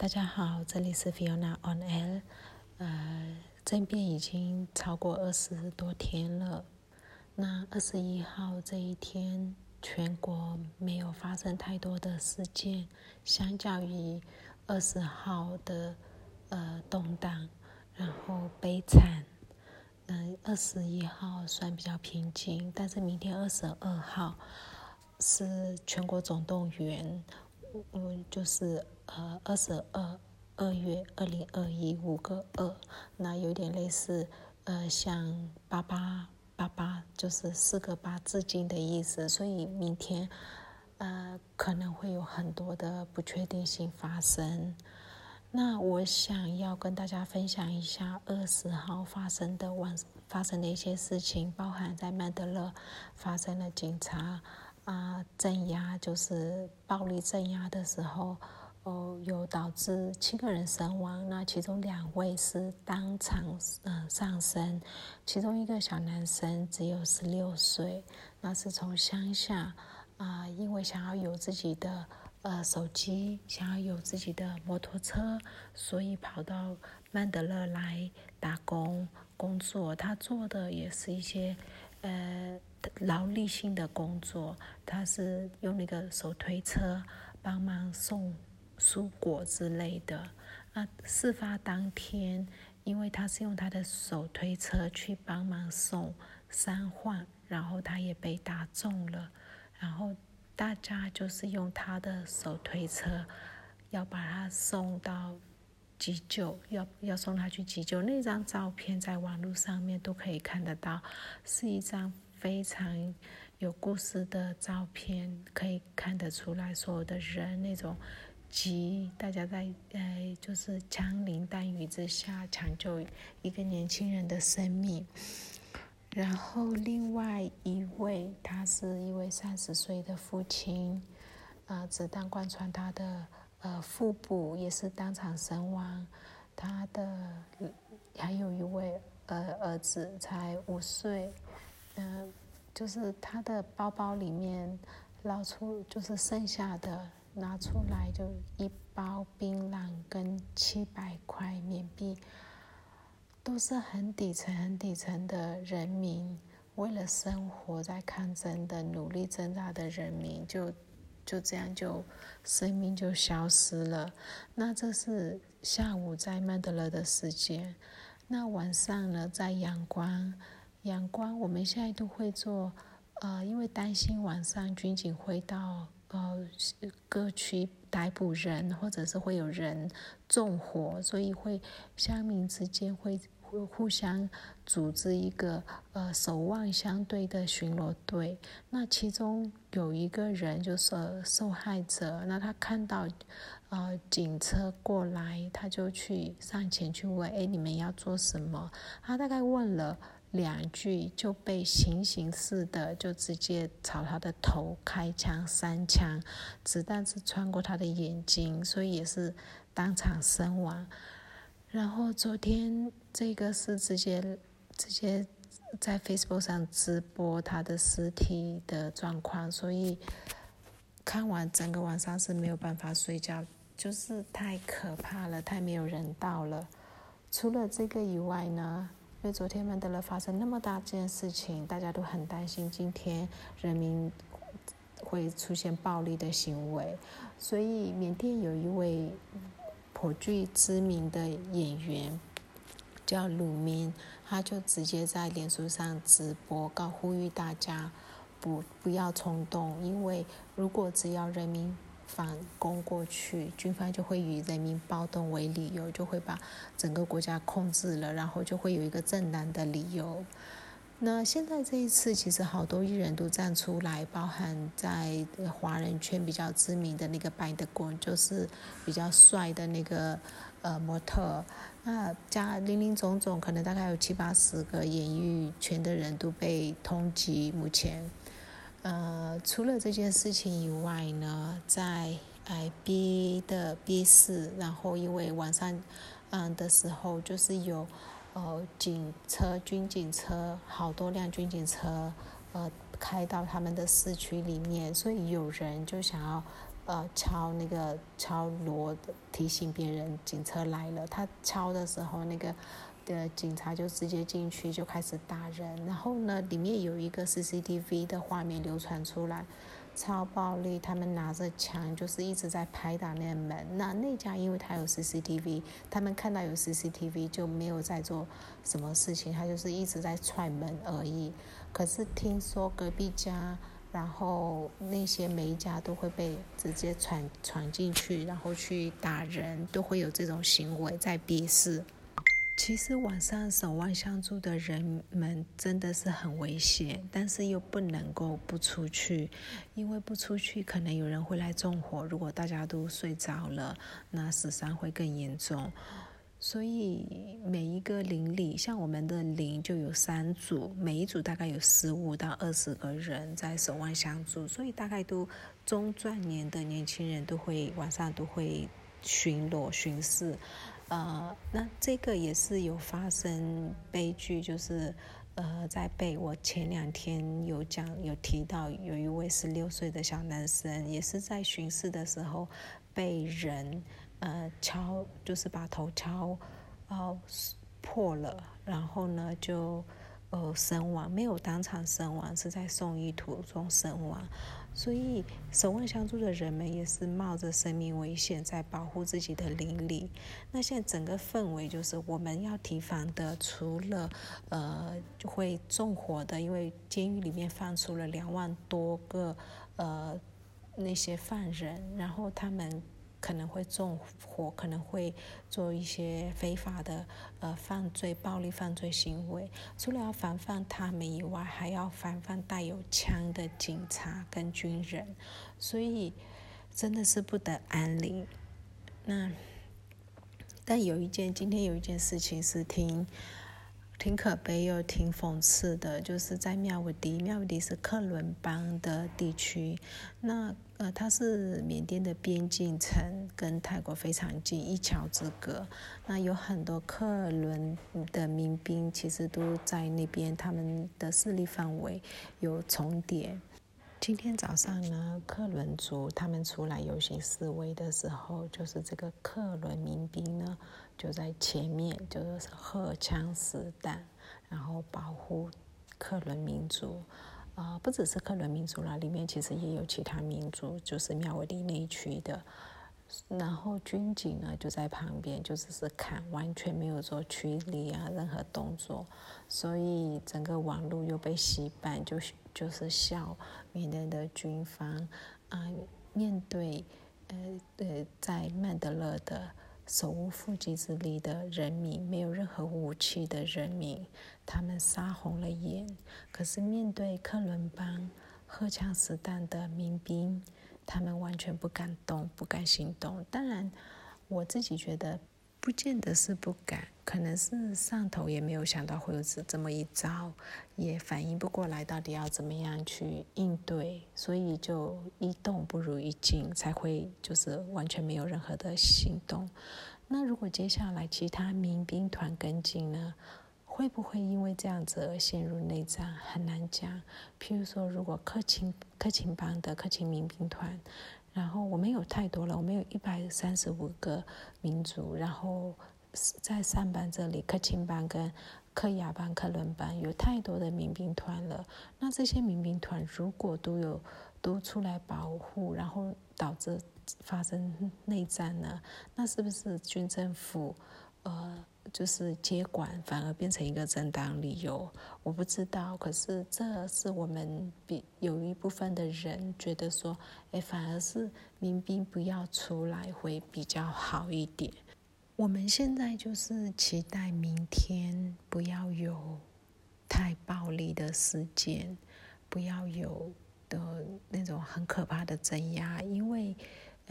大家好，这里是 Fiona on Air。呃，政变已经超过二十多天了。那二十一号这一天，全国没有发生太多的事件，相较于二十号的呃动荡，然后悲惨。嗯，二十一号算比较平静，但是明天二十二号是全国总动员。嗯，就是呃，二十二二月二零二一五个二，那有点类似呃，像八八八八，就是四个八致敬的意思。所以明天呃，可能会有很多的不确定性发生。那我想要跟大家分享一下二十号发生的晚发生的一些事情，包含在曼德勒发生了警察。啊，镇压就是暴力镇压的时候，哦，有导致七个人身亡。那其中两位是当场嗯上身，其中一个小男生只有十六岁，那是从乡下啊，因为想要有自己的呃手机，想要有自己的摩托车，所以跑到曼德勒来打工工作。他做的也是一些呃。劳力性的工作，他是用那个手推车帮忙送蔬果之类的。那事发当天，因为他是用他的手推车去帮忙送三患，然后他也被打中了。然后大家就是用他的手推车要把他送到急救，要要送他去急救。那张照片在网络上面都可以看得到，是一张。非常有故事的照片，可以看得出来，所有的人那种急，大家在呃，就是枪林弹雨之下抢救一个年轻人的生命。然后另外一位，他是一位三十岁的父亲，啊，子弹贯穿他的呃腹部，也是当场身亡。他的还有一位呃儿子，才五岁。嗯，就是他的包包里面捞出，就是剩下的拿出来，就一包槟榔跟七百块缅币，都是很底层、很底层的人民，为了生活在抗争的努力挣扎的人民，就就这样就生命就消失了。那这是下午在曼德勒的时间，那晚上呢，在阳光。阳光，我们现在都会做，呃，因为担心晚上军警会到呃各区逮捕人，或者是会有人纵火，所以会乡民之间会会互相组织一个呃守望相对的巡逻队。那其中有一个人就是受害者，那他看到呃警车过来，他就去上前去问：哎，你们要做什么？他大概问了。两句就被行刑似的，就直接朝他的头开枪三枪，子弹是穿过他的眼睛，所以也是当场身亡。然后昨天这个是直接直接在 Facebook 上直播他的尸体的状况，所以看完整个晚上是没有办法睡觉，就是太可怕了，太没有人道了。除了这个以外呢？因为昨天曼德勒发生那么大件事情，大家都很担心今天人民会出现暴力的行为，所以缅甸有一位颇具知名的演员叫鲁明，他就直接在脸书上直播，告呼吁大家不不要冲动，因为如果只要人民。反攻过去，军方就会以人民暴动为理由，就会把整个国家控制了，然后就会有一个正当的理由。那现在这一次，其实好多艺人都站出来，包含在华人圈比较知名的那个白德光，就是比较帅的那个呃模特。那加林林总总，可能大概有七八十个演艺圈的人都被通缉，目前。呃，除了这件事情以外呢，在哎 B 的 B 四，然后因为晚上嗯的时候，就是有呃警车、军警车，好多辆军警车呃开到他们的市区里面，所以有人就想要呃敲那个敲锣提醒别人警车来了。他敲的时候，那个的警察就直接进去就开始打人。然后呢，里面有一个 CCTV 的画面流传出来。超暴力！他们拿着枪，就是一直在拍打那门。那那家因为他有 CCTV，他们看到有 CCTV 就没有在做什么事情，他就是一直在踹门而已。可是听说隔壁家，然后那些每一家都会被直接闯闯进去，然后去打人，都会有这种行为在逼视。其实晚上守望相助的人们真的是很危险，但是又不能够不出去，因为不出去可能有人会来纵火。如果大家都睡着了，那死伤会更严重。所以每一个邻里，像我们的邻就有三组，每一组大概有十五到二十个人在守望相助，所以大概都中壮年的年轻人都会晚上都会巡逻巡视。呃，那这个也是有发生悲剧，就是呃，在被我前两天有讲有提到，有一位十六岁的小男生，也是在巡视的时候被人呃敲，就是把头敲哦破了，然后呢就呃身亡，没有当场身亡，是在送医途中身亡。所以，守望相助的人们也是冒着生命危险在保护自己的邻里。那现在整个氛围就是我们要提防的，除了呃会纵火的，因为监狱里面放出了两万多个呃那些犯人，然后他们。可能会纵火，可能会做一些非法的呃犯罪、暴力犯罪行为。除了要防范他们以外，还要防范带有枪的警察跟军人，所以真的是不得安宁。那但有一件，今天有一件事情是挺挺可悲又挺讽刺的，就是在妙武迪，妙武迪是克伦邦的地区，那。呃，它是缅甸的边境城，跟泰国非常近，一桥之隔。那有很多克伦的民兵，其实都在那边，他们的势力范围有重叠。今天早上呢，克伦族他们出来游行示威的时候，就是这个克伦民兵呢，就在前面，就是荷枪实弹，然后保护克伦民族。啊，不只是克伦民族啦，里面其实也有其他民族，就是庙尾里那一区的。然后军警呢就在旁边，就只是看，完全没有做驱离啊任何动作。所以整个网络又被洗版，就是就是笑缅甸的军方啊，面对呃呃在曼德勒的。手无缚鸡之力的人民，没有任何武器的人民，他们杀红了眼。可是面对克伦邦荷枪实弹的民兵，他们完全不敢动，不敢行动。当然，我自己觉得。不见得是不敢，可能是上头也没有想到会有这这么一招，也反应不过来到底要怎么样去应对，所以就一动不如一静，才会就是完全没有任何的行动。那如果接下来其他民兵团跟进呢，会不会因为这样子而陷入内战？很难讲。譬如说，如果克勤克勤邦的克勤民兵团。然后我们有太多了，我们有一百三十五个民族，然后在上班这里，克钦班跟克雅班、克伦班有太多的民兵团了。那这些民兵团如果都有都出来保护，然后导致发生内战呢？那是不是军政府呃？就是接管反而变成一个正当理由，我不知道。可是这是我们比有一部分的人觉得说，哎，反而是民兵不要出来会比较好一点。我们现在就是期待明天不要有太暴力的事件，不要有的那种很可怕的镇压，因为。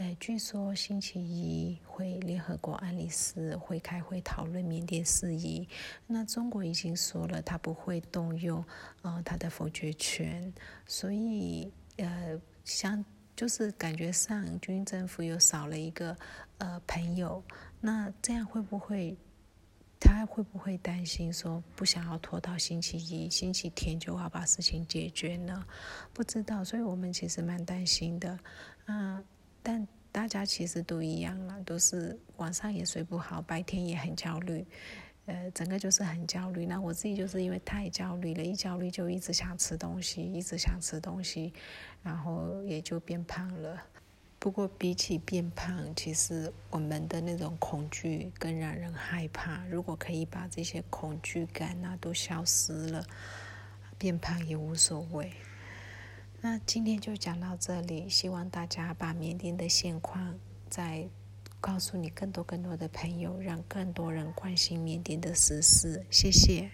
呃，据说星期一会联合国安理事会开会讨论缅甸事宜。那中国已经说了，他不会动用呃他的否决权，所以呃，像就是感觉上军政府又少了一个呃朋友。那这样会不会他会不会担心说不想要拖到星期一、星期天就要把事情解决呢？不知道，所以我们其实蛮担心的。啊。但大家其实都一样啦，都是晚上也睡不好，白天也很焦虑，呃，整个就是很焦虑。那我自己就是因为太焦虑了，一焦虑就一直想吃东西，一直想吃东西，然后也就变胖了。不过比起变胖，其实我们的那种恐惧更让人害怕。如果可以把这些恐惧感啊都消失了，变胖也无所谓。那今天就讲到这里，希望大家把缅甸的现况再告诉你更多更多的朋友，让更多人关心缅甸的时事。谢谢。